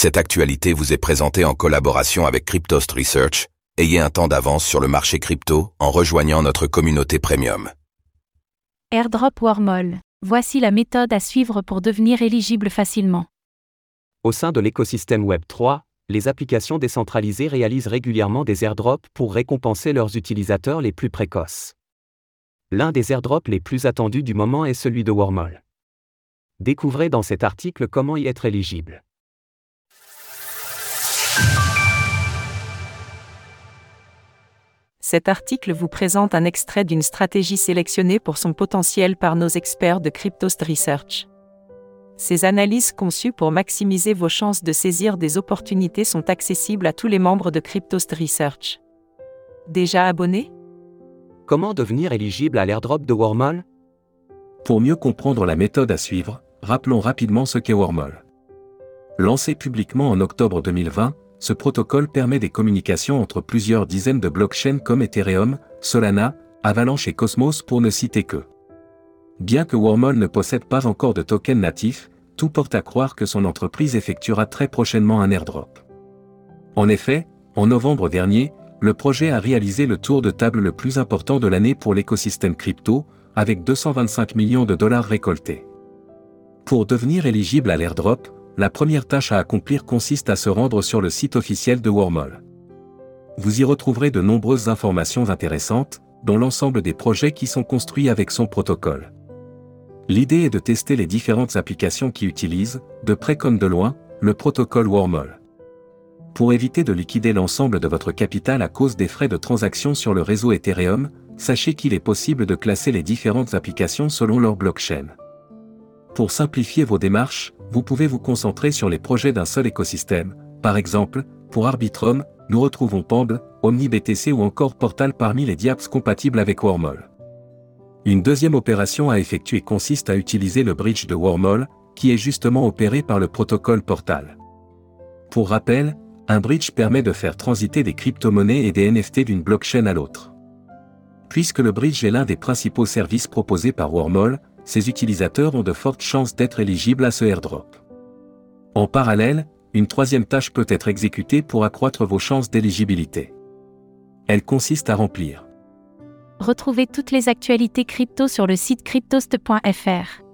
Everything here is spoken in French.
Cette actualité vous est présentée en collaboration avec Cryptost Research. Ayez un temps d'avance sur le marché crypto en rejoignant notre communauté premium. Airdrop Wormhole. Voici la méthode à suivre pour devenir éligible facilement. Au sein de l'écosystème Web3, les applications décentralisées réalisent régulièrement des airdrops pour récompenser leurs utilisateurs les plus précoces. L'un des airdrops les plus attendus du moment est celui de Wormhole. Découvrez dans cet article comment y être éligible. Cet article vous présente un extrait d'une stratégie sélectionnée pour son potentiel par nos experts de Cryptost Research. Ces analyses conçues pour maximiser vos chances de saisir des opportunités sont accessibles à tous les membres de Cryptost Research. Déjà abonné Comment devenir éligible à l'airdrop de Wormhole? Pour mieux comprendre la méthode à suivre, rappelons rapidement ce qu'est Wormhole. Lancé publiquement en octobre 2020, ce protocole permet des communications entre plusieurs dizaines de blockchains comme Ethereum, Solana, Avalanche et Cosmos pour ne citer que. Bien que Wormhole ne possède pas encore de token natif, tout porte à croire que son entreprise effectuera très prochainement un airdrop. En effet, en novembre dernier, le projet a réalisé le tour de table le plus important de l'année pour l'écosystème crypto, avec 225 millions de dollars récoltés. Pour devenir éligible à l'airdrop, la première tâche à accomplir consiste à se rendre sur le site officiel de Wormhole. Vous y retrouverez de nombreuses informations intéressantes, dont l'ensemble des projets qui sont construits avec son protocole. L'idée est de tester les différentes applications qui utilisent, de près comme de loin, le protocole Wormhole. Pour éviter de liquider l'ensemble de votre capital à cause des frais de transaction sur le réseau Ethereum, sachez qu'il est possible de classer les différentes applications selon leur blockchain. Pour simplifier vos démarches, vous pouvez vous concentrer sur les projets d'un seul écosystème. Par exemple, pour Arbitrum, nous retrouvons Pamb, OmniBTC ou encore Portal parmi les diaps compatibles avec Wormhole. Une deuxième opération à effectuer consiste à utiliser le bridge de Wormhole, qui est justement opéré par le protocole Portal. Pour rappel, un bridge permet de faire transiter des crypto-monnaies et des NFT d'une blockchain à l'autre. Puisque le bridge est l'un des principaux services proposés par Wormhole, ses utilisateurs ont de fortes chances d'être éligibles à ce airdrop. En parallèle, une troisième tâche peut être exécutée pour accroître vos chances d'éligibilité. Elle consiste à remplir. Retrouvez toutes les actualités crypto sur le site cryptost.fr.